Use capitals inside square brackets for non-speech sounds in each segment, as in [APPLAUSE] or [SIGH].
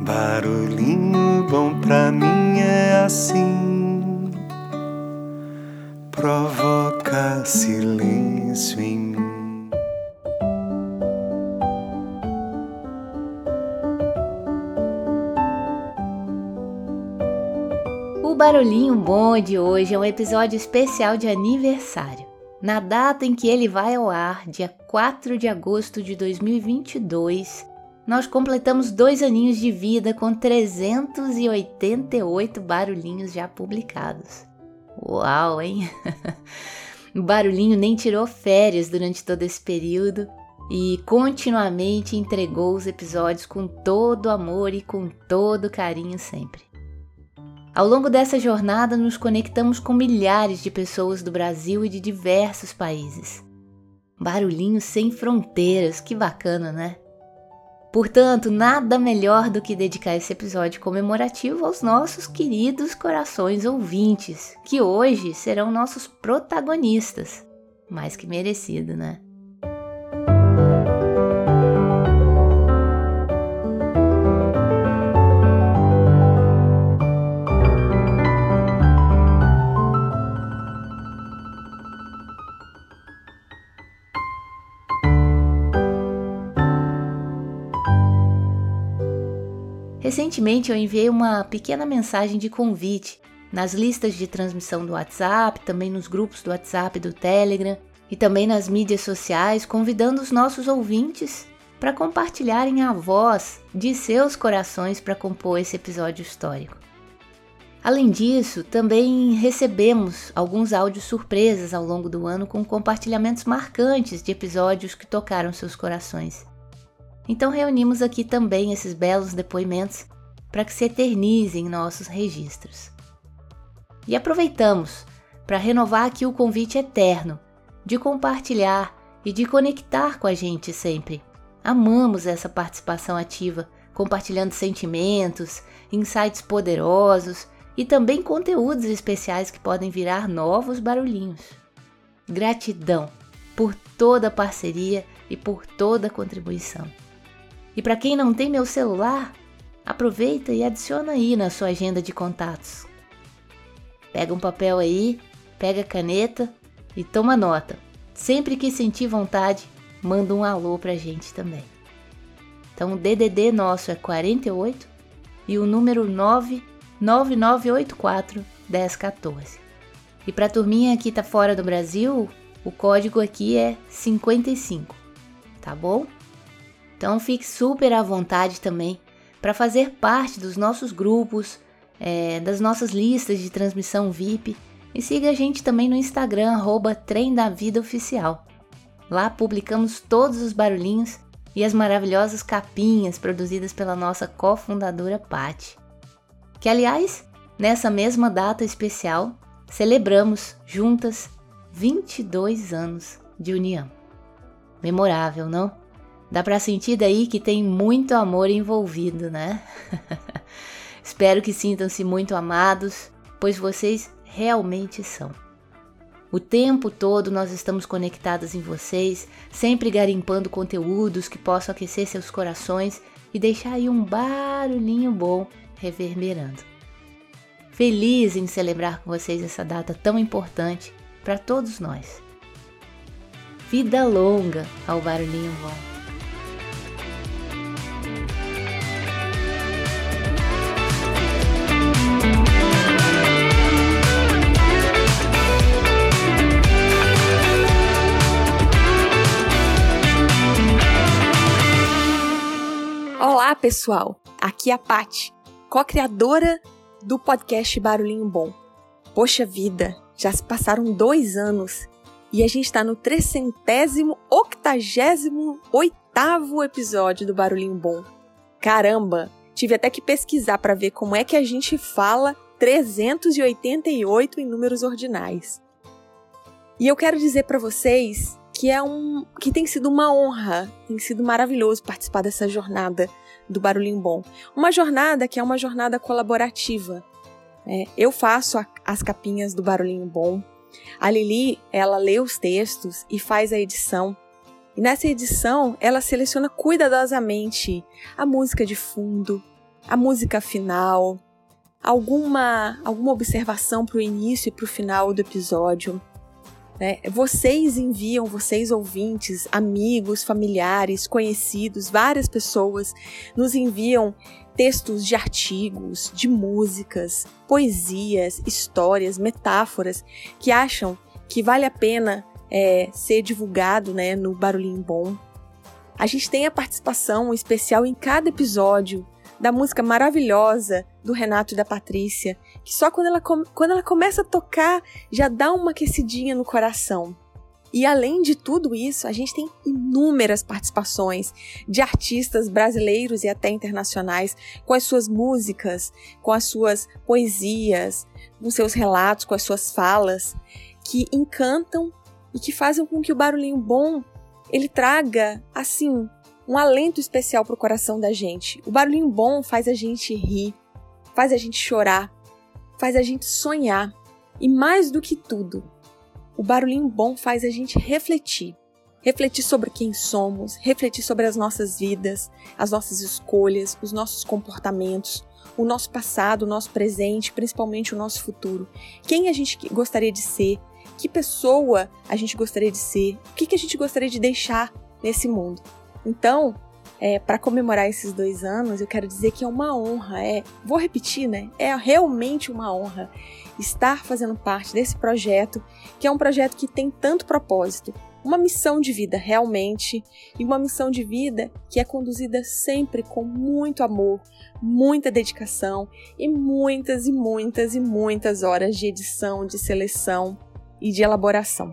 Barulhinho bom pra mim é assim, provoca silêncio em mim. O Barulhinho Bom de hoje é um episódio especial de aniversário. Na data em que ele vai ao ar, dia 4 de agosto de 2022, nós completamos dois aninhos de vida com 388 barulhinhos já publicados. Uau, hein? [LAUGHS] o barulhinho nem tirou férias durante todo esse período e continuamente entregou os episódios com todo amor e com todo carinho sempre. Ao longo dessa jornada, nos conectamos com milhares de pessoas do Brasil e de diversos países. Barulhinho sem fronteiras, que bacana, né? Portanto, nada melhor do que dedicar esse episódio comemorativo aos nossos queridos corações ouvintes, que hoje serão nossos protagonistas. Mais que merecido, né? Recentemente eu enviei uma pequena mensagem de convite nas listas de transmissão do WhatsApp, também nos grupos do WhatsApp e do Telegram e também nas mídias sociais, convidando os nossos ouvintes para compartilharem a voz de seus corações para compor esse episódio histórico. Além disso, também recebemos alguns áudios surpresas ao longo do ano com compartilhamentos marcantes de episódios que tocaram seus corações. Então reunimos aqui também esses belos depoimentos para que se eternizem em nossos registros. E aproveitamos para renovar aqui o convite eterno de compartilhar e de conectar com a gente sempre. Amamos essa participação ativa, compartilhando sentimentos, insights poderosos e também conteúdos especiais que podem virar novos barulhinhos. Gratidão por toda a parceria e por toda a contribuição. E para quem não tem meu celular, aproveita e adiciona aí na sua agenda de contatos. Pega um papel aí, pega a caneta e toma nota. Sempre que sentir vontade, manda um alô pra gente também. Então o DDD nosso é 48 e o número 99984 1014. E para turminha que tá fora do Brasil, o código aqui é 55, tá bom? Então fique super à vontade também para fazer parte dos nossos grupos, é, das nossas listas de transmissão VIP e siga a gente também no Instagram, arroba Trem da Vida Oficial. Lá publicamos todos os barulhinhos e as maravilhosas capinhas produzidas pela nossa cofundadora Patti. Que, aliás, nessa mesma data especial, celebramos juntas 22 anos de união. Memorável, não? Dá para sentir daí que tem muito amor envolvido, né? [LAUGHS] Espero que sintam-se muito amados, pois vocês realmente são. O tempo todo nós estamos conectados em vocês, sempre garimpando conteúdos que possam aquecer seus corações e deixar aí um barulhinho bom reverberando. Feliz em celebrar com vocês essa data tão importante para todos nós. Vida longa ao barulhinho bom. Pessoal! Aqui é a Pati, co-criadora do podcast Barulhinho Bom. Poxa vida, já se passaram dois anos e a gente está no trecentésimo, octagésimo, oitavo episódio do Barulhinho Bom. Caramba, tive até que pesquisar para ver como é que a gente fala 388 em números ordinais. E eu quero dizer para vocês que é um que tem sido uma honra, tem sido maravilhoso participar dessa jornada do Barulhinho Bom. Uma jornada que é uma jornada colaborativa. É, eu faço a, as capinhas do Barulhinho Bom. A Lili, ela lê os textos e faz a edição. E nessa edição, ela seleciona cuidadosamente a música de fundo, a música final, alguma, alguma observação para o início e para o final do episódio. Né? Vocês enviam, vocês ouvintes, amigos, familiares, conhecidos, várias pessoas nos enviam textos de artigos, de músicas, poesias, histórias, metáforas que acham que vale a pena é, ser divulgado né, no Barulhinho Bom. A gente tem a participação especial em cada episódio da música maravilhosa do Renato e da Patrícia, que só quando ela, quando ela começa a tocar já dá uma aquecidinha no coração. E além de tudo isso, a gente tem inúmeras participações de artistas brasileiros e até internacionais com as suas músicas, com as suas poesias, com seus relatos, com as suas falas, que encantam e que fazem com que o barulhinho bom ele traga assim um alento especial para o coração da gente. O barulhinho bom faz a gente rir, faz a gente chorar, faz a gente sonhar. E mais do que tudo, o barulhinho bom faz a gente refletir. Refletir sobre quem somos, refletir sobre as nossas vidas, as nossas escolhas, os nossos comportamentos, o nosso passado, o nosso presente, principalmente o nosso futuro. Quem a gente gostaria de ser, que pessoa a gente gostaria de ser, o que, a gente gostaria de deixar nesse mundo. Então, é, para comemorar esses dois anos, eu quero dizer que é uma honra, é, vou repetir, né? É realmente uma honra estar fazendo parte desse projeto, que é um projeto que tem tanto propósito, uma missão de vida realmente, e uma missão de vida que é conduzida sempre com muito amor, muita dedicação e muitas e muitas e muitas horas de edição, de seleção e de elaboração.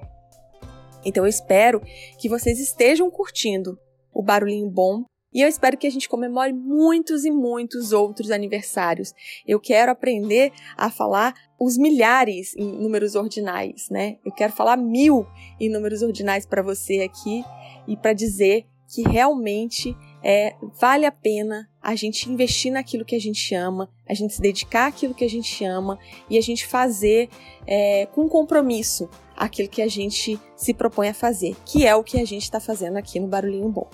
Então eu espero que vocês estejam curtindo o barulhinho bom. E eu espero que a gente comemore muitos e muitos outros aniversários. Eu quero aprender a falar os milhares em números ordinais, né? Eu quero falar mil em números ordinais para você aqui e para dizer que realmente é, vale a pena a gente investir naquilo que a gente ama, a gente se dedicar àquilo que a gente ama e a gente fazer é, com compromisso aquilo que a gente se propõe a fazer, que é o que a gente está fazendo aqui no Barulhinho Bom.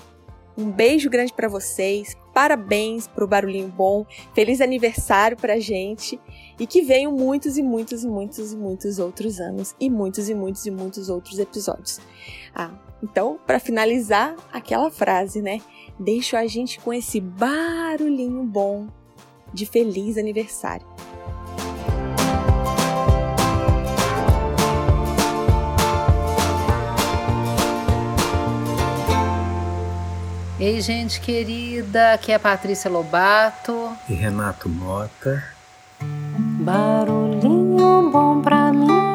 Um beijo grande para vocês, parabéns pro Barulhinho Bom, feliz aniversário pra gente e que venham muitos e muitos e muitos e muitos outros anos e muitos e muitos e muitos outros episódios. Ah, então, para finalizar, aquela frase, né? Deixo a gente com esse barulhinho bom de feliz aniversário. Ei, gente querida, aqui é a Patrícia Lobato e Renato Mota. Barulhinho bom pra mim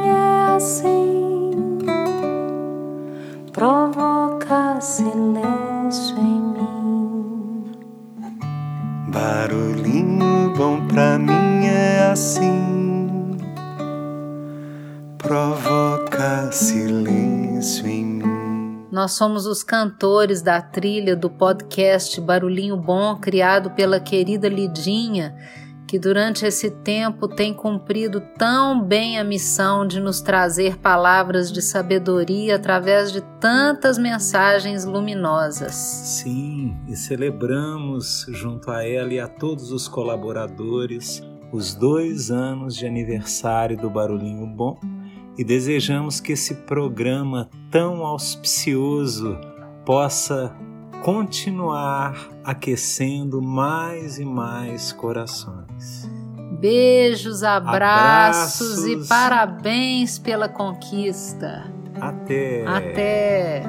somos os cantores da trilha do podcast Barulhinho Bom, criado pela querida Lidinha, que durante esse tempo tem cumprido tão bem a missão de nos trazer palavras de sabedoria através de tantas mensagens luminosas. Sim, e celebramos junto a ela e a todos os colaboradores os dois anos de aniversário do Barulhinho Bom e desejamos que esse programa tão auspicioso possa continuar aquecendo mais e mais corações. Beijos, abraços, abraços. e parabéns pela conquista. Até. Até.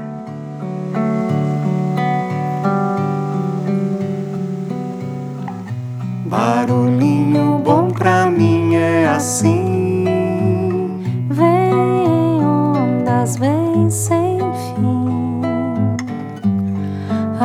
Barulhinho bom pra mim é assim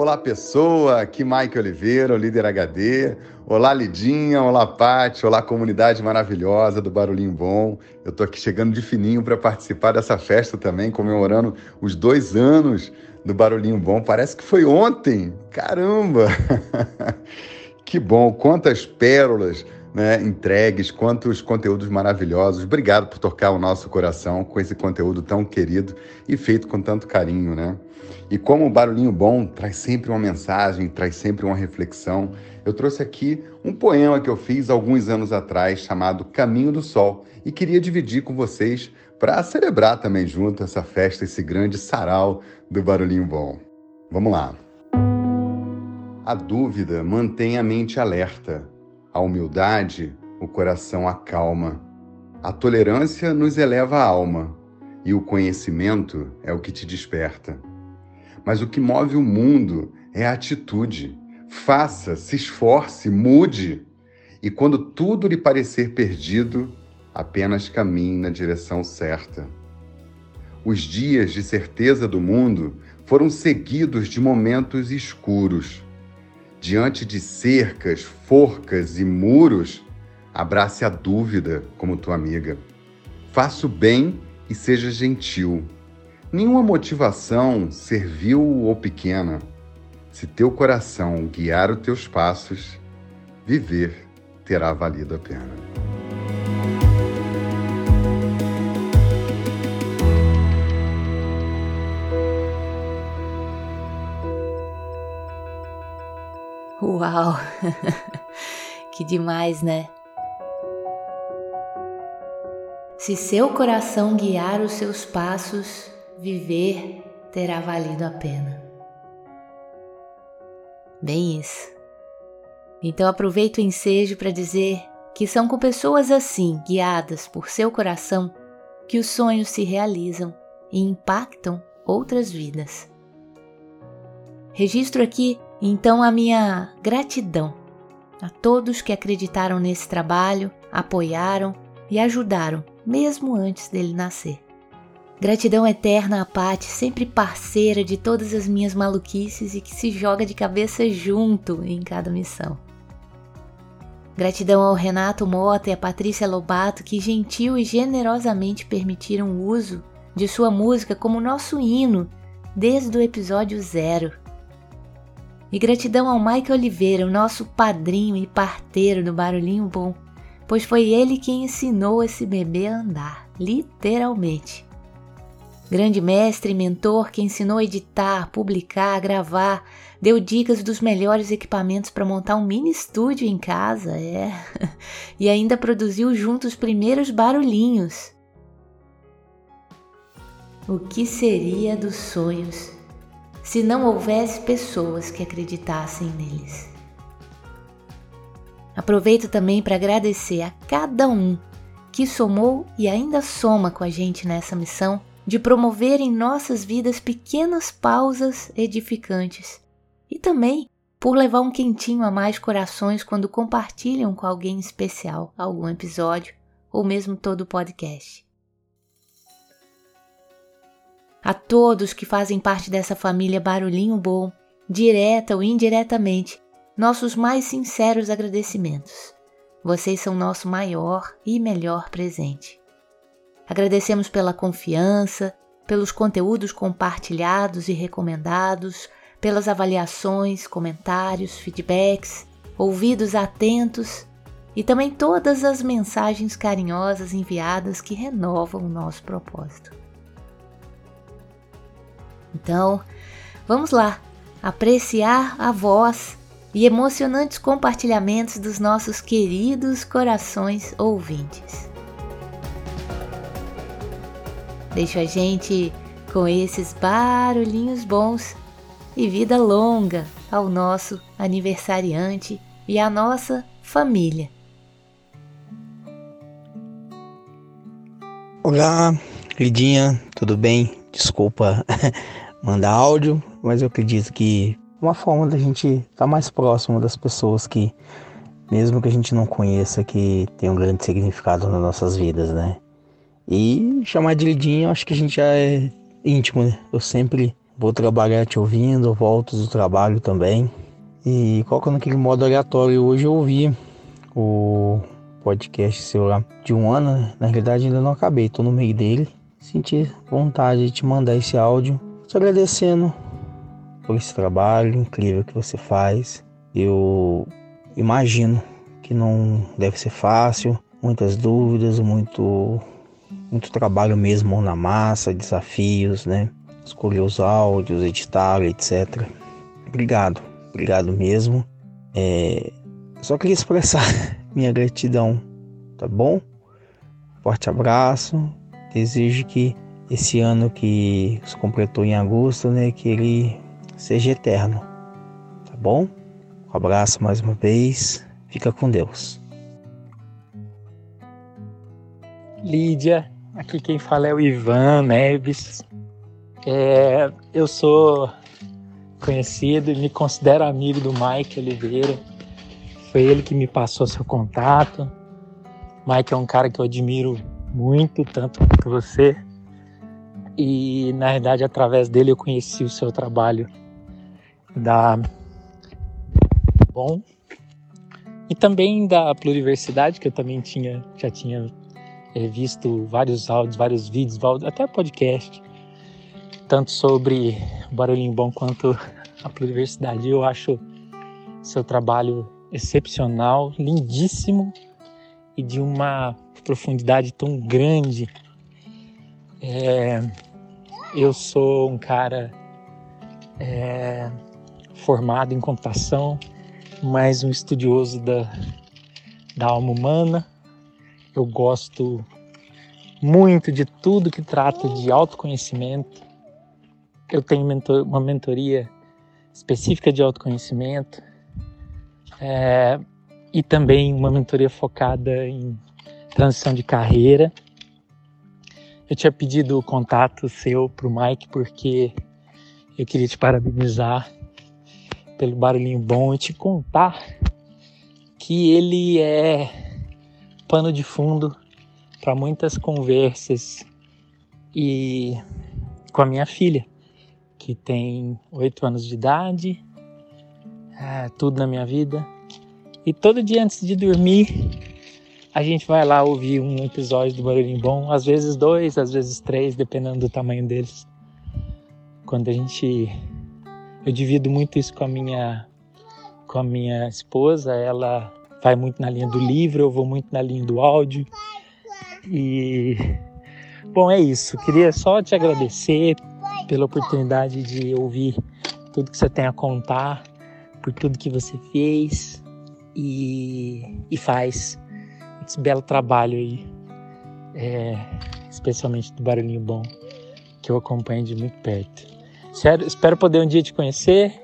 Olá, pessoa! Aqui Mike Oliveira, o líder HD. Olá, Lidinha. Olá, Pati. Olá, comunidade maravilhosa do Barulhinho Bom. Eu tô aqui chegando de fininho para participar dessa festa também, comemorando os dois anos do Barulhinho Bom. Parece que foi ontem. Caramba! [LAUGHS] que bom! Quantas pérolas né, entregues, quantos conteúdos maravilhosos. Obrigado por tocar o nosso coração com esse conteúdo tão querido e feito com tanto carinho, né? E como o Barulhinho Bom traz sempre uma mensagem, traz sempre uma reflexão, eu trouxe aqui um poema que eu fiz alguns anos atrás chamado Caminho do Sol e queria dividir com vocês para celebrar também junto essa festa, esse grande sarau do Barulhinho Bom. Vamos lá. A dúvida mantém a mente alerta a humildade, o coração acalma. A tolerância nos eleva a alma e o conhecimento é o que te desperta. Mas o que move o mundo é a atitude. Faça, se esforce, mude. E quando tudo lhe parecer perdido, apenas caminhe na direção certa. Os dias de certeza do mundo foram seguidos de momentos escuros Diante de cercas, forcas e muros, abrace a dúvida como tua amiga. Faça o bem e seja gentil. Nenhuma motivação, servil ou pequena, se teu coração guiar os teus passos, viver terá valido a pena. Uau! [LAUGHS] que demais, né? Se seu coração guiar os seus passos, viver terá valido a pena. Bem isso. Então aproveito o ensejo para dizer que são com pessoas assim, guiadas por seu coração, que os sonhos se realizam e impactam outras vidas. Registro aqui então, a minha gratidão a todos que acreditaram nesse trabalho, apoiaram e ajudaram, mesmo antes dele nascer. Gratidão eterna a Pati, sempre parceira de todas as minhas maluquices e que se joga de cabeça junto em cada missão. Gratidão ao Renato Mota e à Patrícia Lobato, que gentil e generosamente permitiram o uso de sua música como nosso hino desde o episódio zero. E gratidão ao Mike Oliveira, o nosso padrinho e parteiro do Barulhinho Bom, pois foi ele quem ensinou esse bebê a andar, literalmente. Grande mestre e mentor que ensinou a editar, publicar, gravar, deu dicas dos melhores equipamentos para montar um mini estúdio em casa, é. [LAUGHS] E ainda produziu junto os primeiros barulhinhos. O que seria dos sonhos se não houvesse pessoas que acreditassem neles. Aproveito também para agradecer a cada um que somou e ainda soma com a gente nessa missão de promover em nossas vidas pequenas pausas edificantes e também por levar um quentinho a mais corações quando compartilham com alguém especial algum episódio ou mesmo todo o podcast a todos que fazem parte dessa família Barulhinho Bom, direta ou indiretamente, nossos mais sinceros agradecimentos. Vocês são nosso maior e melhor presente. Agradecemos pela confiança, pelos conteúdos compartilhados e recomendados, pelas avaliações, comentários, feedbacks, ouvidos atentos e também todas as mensagens carinhosas enviadas que renovam o nosso propósito. Então, vamos lá apreciar a voz e emocionantes compartilhamentos dos nossos queridos corações ouvintes. Deixa a gente com esses barulhinhos bons e vida longa ao nosso aniversariante e à nossa família. Olá, Lidinha, tudo bem? Desculpa [LAUGHS] mandar áudio, mas eu acredito que é uma forma da gente estar tá mais próximo das pessoas que, mesmo que a gente não conheça, que tem um grande significado nas nossas vidas, né? E chamar de Lidinha, acho que a gente já é íntimo, né? Eu sempre vou trabalhar te ouvindo, volto do trabalho também. E colocando aquele modo aleatório, hoje eu ouvi o podcast seu lá de um ano, né? na realidade ainda não acabei, tô no meio dele. Senti vontade de te mandar esse áudio, te agradecendo por esse trabalho incrível que você faz. Eu imagino que não deve ser fácil, muitas dúvidas, muito muito trabalho mesmo na massa, desafios, né? Escolher os áudios, editar, etc. Obrigado, obrigado mesmo. É, só queria expressar [LAUGHS] minha gratidão, tá bom? Forte abraço. Desejo que esse ano que se completou em agosto, né, que ele seja eterno, tá bom? Um abraço mais uma vez. Fica com Deus. Lídia, aqui quem fala é o Ivan Neves. É, eu sou conhecido e me considero amigo do Mike Oliveira. Foi ele que me passou seu contato. Mike é um cara que eu admiro muito, tanto quanto você. E na verdade, através dele, eu conheci o seu trabalho da Bom e também da Pluriversidade, que eu também tinha, já tinha visto vários áudios, vários vídeos, até podcast, tanto sobre Barulhinho Bom quanto [LAUGHS] a Pluriversidade. Eu acho seu trabalho excepcional, lindíssimo e de uma profundidade tão grande. É, eu sou um cara é, formado em computação, mas um estudioso da, da alma humana. Eu gosto muito de tudo que trata de autoconhecimento. Eu tenho mentor, uma mentoria específica de autoconhecimento é, e também uma mentoria focada em transição de carreira. Eu tinha pedido o contato seu para o Mike porque eu queria te parabenizar pelo barulhinho bom e te contar que ele é pano de fundo para muitas conversas e com a minha filha, que tem oito anos de idade, é, tudo na minha vida. E todo dia antes de dormir, a gente vai lá ouvir um episódio do Barulhinho Bom, às vezes dois, às vezes três, dependendo do tamanho deles. Quando a gente. Eu divido muito isso com a minha, com a minha esposa, ela vai muito na linha do livro, eu vou muito na linha do áudio. E. Bom, é isso. Queria só te agradecer pela oportunidade de ouvir tudo que você tem a contar, por tudo que você fez e, e faz esse belo trabalho aí, é, especialmente do Barulhinho Bom, que eu acompanho de muito perto. Sério, espero poder um dia te conhecer,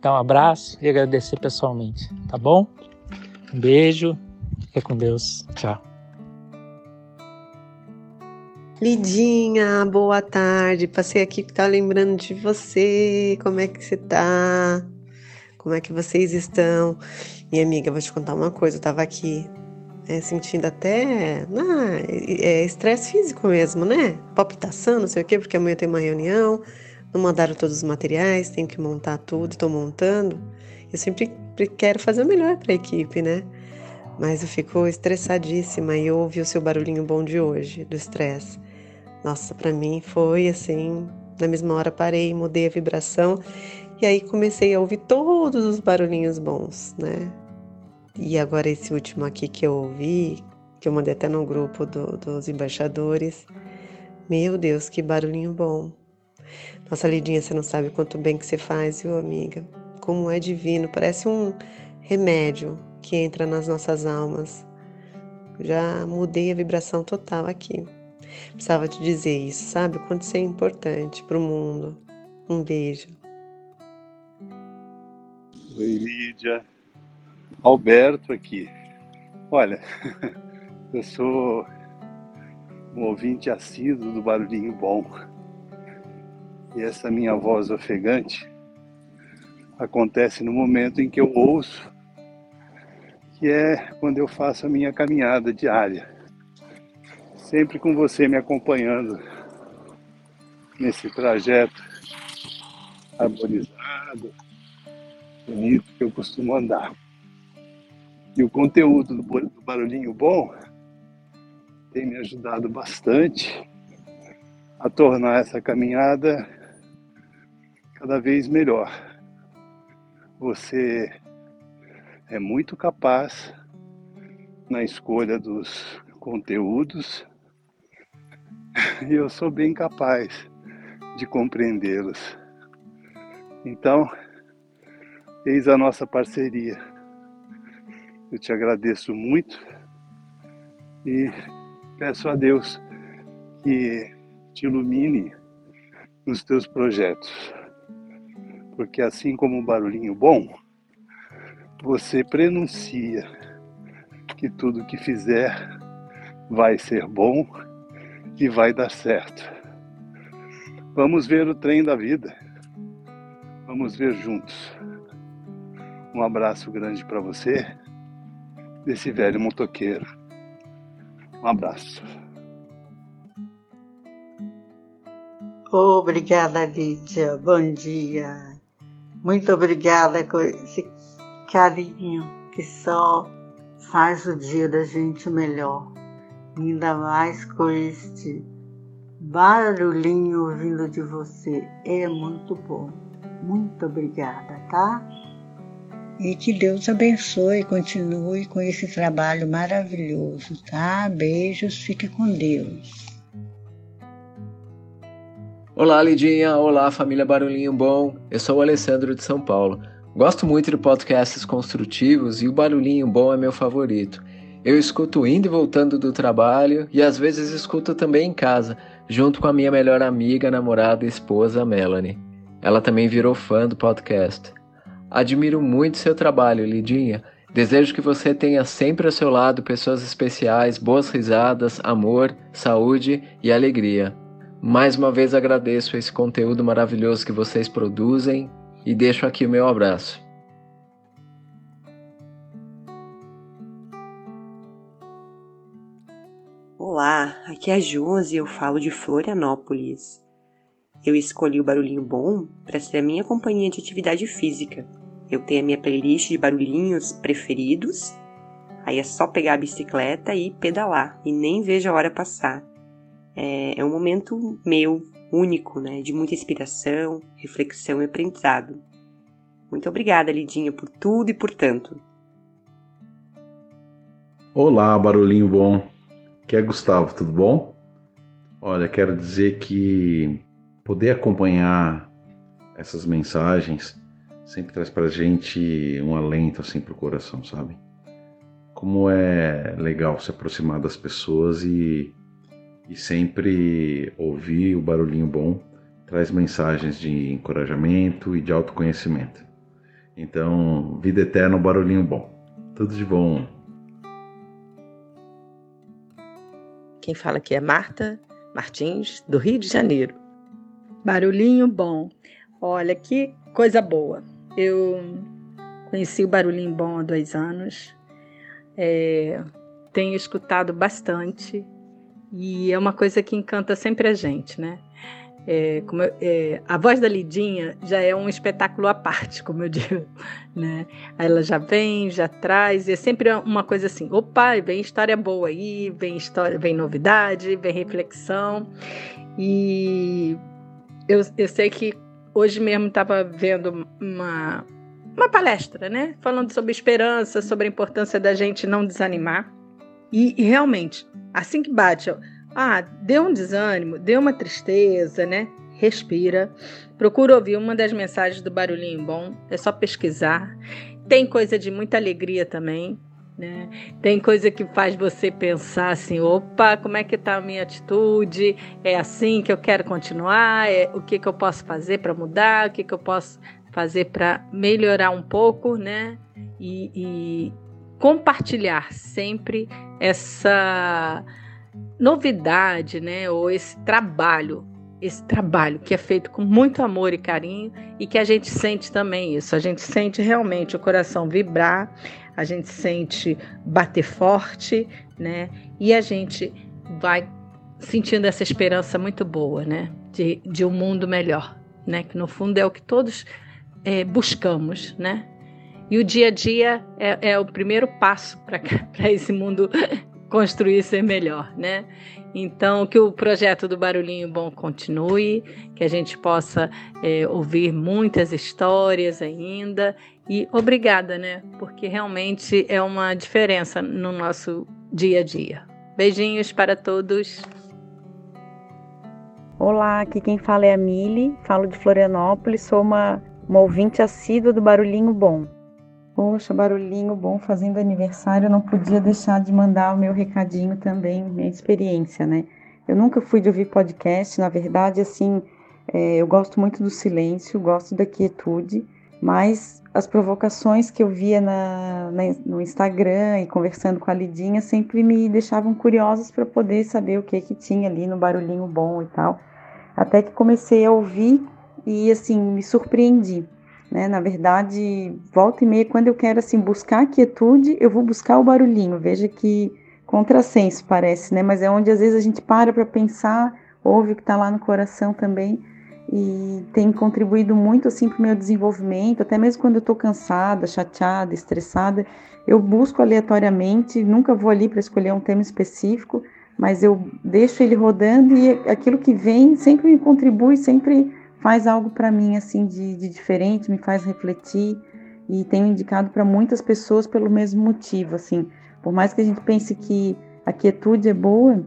dar um abraço e agradecer pessoalmente, tá bom? Um beijo, fica com Deus, tchau. Lidinha, boa tarde. Passei aqui que tá lembrando de você. Como é que você tá? Como é que vocês estão? Minha amiga, vou te contar uma coisa. Eu tava aqui é, sentindo até ah, é, estresse físico mesmo, né? Palpitação, não sei o quê, porque amanhã tem uma reunião, não mandaram todos os materiais, tenho que montar tudo, estou montando. Eu sempre quero fazer o melhor para a equipe, né? Mas eu fico estressadíssima e ouvi o seu barulhinho bom de hoje, do estresse. Nossa, para mim foi assim, na mesma hora parei, mudei a vibração e aí comecei a ouvir todos os barulhinhos bons, né? E agora esse último aqui que eu ouvi, que eu mandei até no grupo do, dos embaixadores. Meu Deus, que barulhinho bom. Nossa, Lidinha, você não sabe quanto bem que você faz, viu, amiga? Como é divino, parece um remédio que entra nas nossas almas. Já mudei a vibração total aqui. Precisava te dizer isso, sabe? O quanto você é importante para o mundo. Um beijo. Oi, Lídia. Alberto aqui. Olha, [LAUGHS] eu sou um ouvinte assíduo do Barulhinho Bom. E essa minha voz ofegante acontece no momento em que eu ouço, que é quando eu faço a minha caminhada diária. Sempre com você me acompanhando nesse trajeto arborizado, bonito que eu costumo andar. E o conteúdo do Barulhinho Bom tem me ajudado bastante a tornar essa caminhada cada vez melhor. Você é muito capaz na escolha dos conteúdos e eu sou bem capaz de compreendê-los. Então, eis a nossa parceria. Eu te agradeço muito e peço a Deus que te ilumine nos teus projetos porque assim como um barulhinho bom, você prenuncia que tudo que fizer vai ser bom e vai dar certo. Vamos ver o trem da vida. Vamos ver juntos. Um abraço grande para você, desse velho motoqueiro. Um abraço. Obrigada, Lídia. Bom dia. Muito obrigada com esse carinho que só faz o dia da gente melhor. Ainda mais com este barulhinho vindo de você. É muito bom. Muito obrigada, tá? E que Deus abençoe e continue com esse trabalho maravilhoso, tá? Beijos, fique com Deus. Olá, Lidinha. Olá, família Barulhinho Bom. Eu sou o Alessandro de São Paulo. Gosto muito de podcasts construtivos e o Barulhinho Bom é meu favorito. Eu escuto indo e voltando do trabalho e às vezes escuto também em casa, junto com a minha melhor amiga, namorada e esposa, Melanie. Ela também virou fã do podcast. Admiro muito seu trabalho, Lidinha. Desejo que você tenha sempre ao seu lado pessoas especiais, boas risadas, amor, saúde e alegria. Mais uma vez agradeço esse conteúdo maravilhoso que vocês produzem e deixo aqui o meu abraço. Olá, aqui é a Josi e eu falo de Florianópolis. Eu escolhi o Barulhinho Bom para ser a minha companhia de atividade física. Eu tenho a minha playlist de barulhinhos preferidos, aí é só pegar a bicicleta e pedalar, e nem vejo a hora passar é, é um momento meu, único, né, de muita inspiração, reflexão e aprendizado. Muito obrigada, Lidinha, por tudo e por tanto. Olá, barulhinho bom. Aqui é Gustavo, tudo bom? Olha, quero dizer que poder acompanhar essas mensagens sempre traz pra gente um alento assim pro coração, sabe? Como é legal se aproximar das pessoas e e sempre ouvir o barulhinho bom traz mensagens de encorajamento e de autoconhecimento. Então, vida eterna, barulhinho bom. Tudo de bom. Quem fala aqui é Marta Martins, do Rio de Janeiro. Barulhinho bom. Olha que coisa boa. Eu conheci o Barulhinho Bom há dois anos. É, tenho escutado bastante e é uma coisa que encanta sempre a gente, né? É, como, é, a voz da Lidinha já é um espetáculo à parte, como eu digo, [LAUGHS] né? Ela já vem, já traz, e é sempre uma coisa assim, opa, vem história boa aí, vem história, vem novidade, vem reflexão. E eu, eu sei que hoje mesmo estava vendo uma, uma palestra, né? Falando sobre esperança, sobre a importância da gente não desanimar. E, realmente, assim que bate, ah, deu um desânimo, deu uma tristeza, né? Respira. Procura ouvir uma das mensagens do Barulhinho Bom. É só pesquisar. Tem coisa de muita alegria também. Né? Tem coisa que faz você pensar assim, opa, como é que está a minha atitude? É assim que eu quero continuar? É, o que, que eu posso fazer para mudar? O que, que eu posso fazer para melhorar um pouco, né? E, e compartilhar sempre essa novidade, né, ou esse trabalho esse trabalho que é feito com muito amor e carinho e que a gente sente também isso. A gente sente realmente o coração vibrar, a gente sente bater forte, né? E a gente vai sentindo essa esperança muito boa, né? De, de um mundo melhor, né? Que no fundo é o que todos é, buscamos, né? E o dia a dia é, é o primeiro passo para [LAUGHS] esse mundo [LAUGHS] construir ser melhor, né? Então, que o projeto do Barulhinho Bom continue, que a gente possa é, ouvir muitas histórias ainda. E obrigada, né? Porque realmente é uma diferença no nosso dia a dia. Beijinhos para todos. Olá, aqui quem fala é a Mili, falo de Florianópolis, sou uma, uma ouvinte assídua do Barulhinho Bom. Poxa, barulhinho bom fazendo aniversário, não podia deixar de mandar o meu recadinho também, minha experiência, né? Eu nunca fui de ouvir podcast, na verdade, assim, é, eu gosto muito do silêncio, gosto da quietude, mas as provocações que eu via na, na, no Instagram e conversando com a Lidinha sempre me deixavam curiosos para poder saber o que que tinha ali no barulhinho bom e tal. Até que comecei a ouvir e assim me surpreendi. Né? Na verdade, volta e meia, quando eu quero assim buscar a quietude, eu vou buscar o barulhinho. Veja que contrassenso parece, né? Mas é onde às vezes a gente para para pensar, ouve o que está lá no coração também e tem contribuído muito assim para o meu desenvolvimento, até mesmo quando eu estou cansada, chateada, estressada, eu busco aleatoriamente, nunca vou ali para escolher um tema específico, mas eu deixo ele rodando e aquilo que vem sempre me contribui, sempre faz algo para mim assim de, de, diferente, me faz refletir e tenho indicado para muitas pessoas pelo mesmo motivo, assim, por mais que a gente pense que a quietude é boa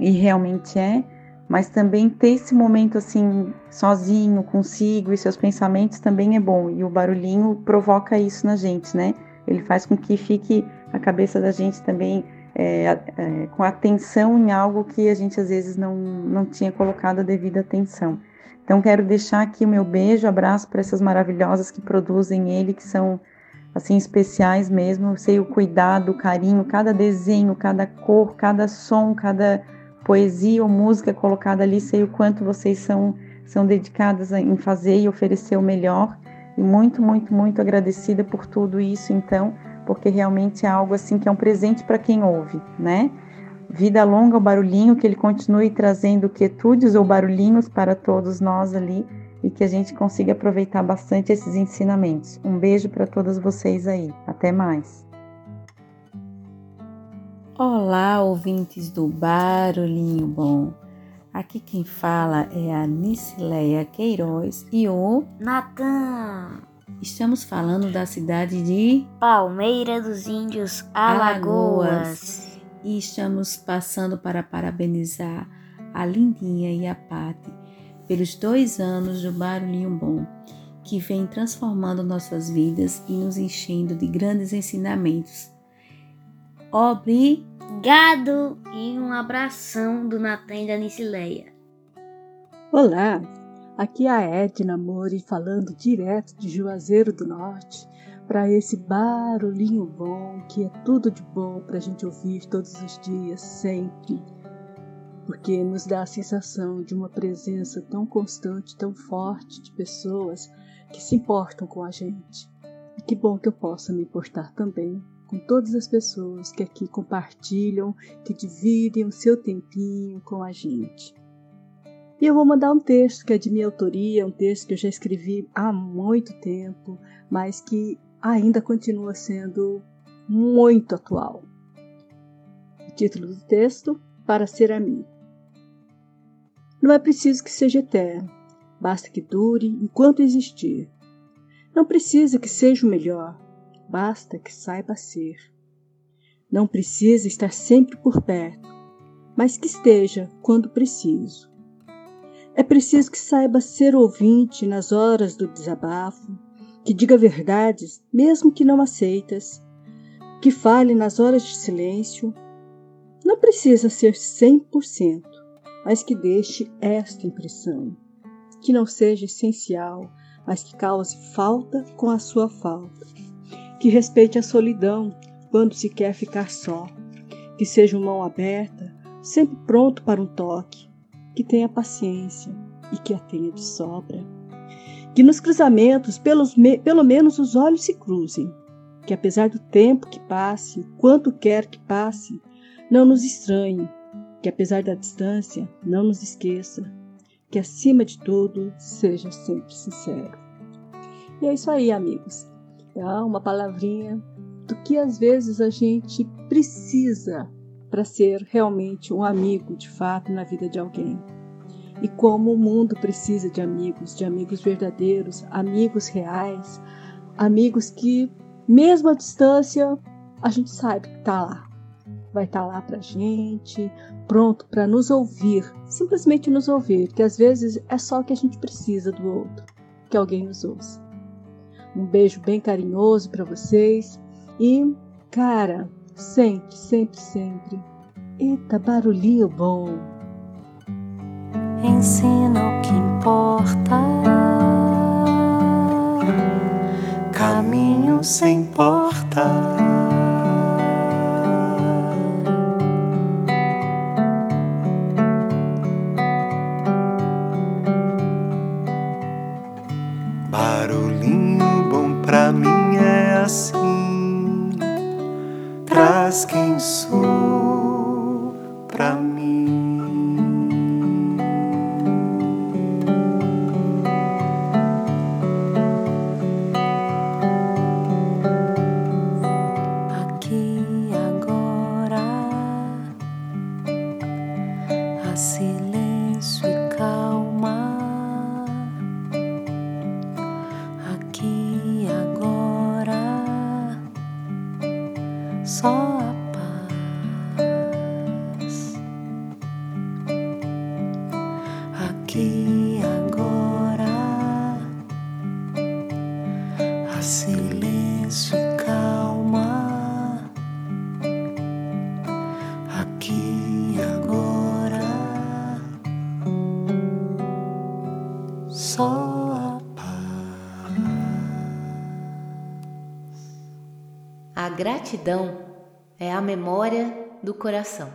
e realmente é, mas também ter esse momento assim sozinho, consigo e seus pensamentos também é bom e o barulhinho provoca isso na gente, né? Ele faz com que fique a cabeça da gente também é, é, com atenção em algo que a gente às vezes não, não tinha colocado a devida atenção. Então quero deixar aqui o meu beijo, abraço para essas maravilhosas que produzem ele, que são assim especiais mesmo. Eu sei o cuidado, o carinho, cada desenho, cada cor, cada som, cada poesia ou música colocada ali, sei o quanto vocês são são dedicadas em fazer e oferecer o melhor. E muito, muito, muito agradecida por tudo isso, então, porque realmente é algo assim que é um presente para quem ouve, né? Vida longa ao barulhinho, que ele continue trazendo quietudes ou barulhinhos para todos nós ali e que a gente consiga aproveitar bastante esses ensinamentos. Um beijo para todas vocês aí. Até mais. Olá, ouvintes do Barulhinho Bom. Aqui quem fala é a Nicileia Queiroz e o Natan. Estamos falando da cidade de Palmeira dos Índios, Alagoas. Alagoas e estamos passando para parabenizar a Lindinha e a Pati pelos dois anos do Barulhinho Bom, que vem transformando nossas vidas e nos enchendo de grandes ensinamentos. Obrigado e um abração do Natan e da Nicileia. Olá, aqui é a Edna Mori falando direto de Juazeiro do Norte para esse barulhinho bom, que é tudo de bom para a gente ouvir todos os dias, sempre, porque nos dá a sensação de uma presença tão constante, tão forte de pessoas que se importam com a gente. E que bom que eu possa me importar também com todas as pessoas que aqui compartilham, que dividem o seu tempinho com a gente. E eu vou mandar um texto que é de minha autoria, um texto que eu já escrevi há muito tempo, mas que ainda continua sendo muito atual. O título do texto: Para ser amigo. Não é preciso que seja eterno, basta que dure enquanto existir. Não precisa que seja o melhor, basta que saiba ser. Não precisa estar sempre por perto, mas que esteja quando preciso. É preciso que saiba ser ouvinte nas horas do desabafo, que diga verdades, mesmo que não aceitas, que fale nas horas de silêncio. Não precisa ser 100%, mas que deixe esta impressão, que não seja essencial, mas que cause falta com a sua falta, que respeite a solidão quando se quer ficar só, que seja uma mão aberta, sempre pronto para um toque, que tenha paciência e que a tenha de sobra. Que nos cruzamentos, pelos, pelo menos os olhos se cruzem. Que apesar do tempo que passe, o quanto quer que passe, não nos estranhe. Que apesar da distância, não nos esqueça. Que acima de tudo, seja sempre sincero. E é isso aí, amigos. É uma palavrinha do que às vezes a gente precisa para ser realmente um amigo de fato na vida de alguém. E como o mundo precisa de amigos, de amigos verdadeiros, amigos reais, amigos que, mesmo à distância, a gente sabe que está lá. Vai estar tá lá para gente, pronto para nos ouvir, simplesmente nos ouvir, que às vezes é só o que a gente precisa do outro, que alguém nos ouça. Um beijo bem carinhoso para vocês e, cara, sempre, sempre, sempre. Eita, barulhinho bom. Ensina o que importa. Caminho sem porta. Barulhinho bom pra mim é assim. Traz quem sou pra mim. Gratidão é a memória do coração.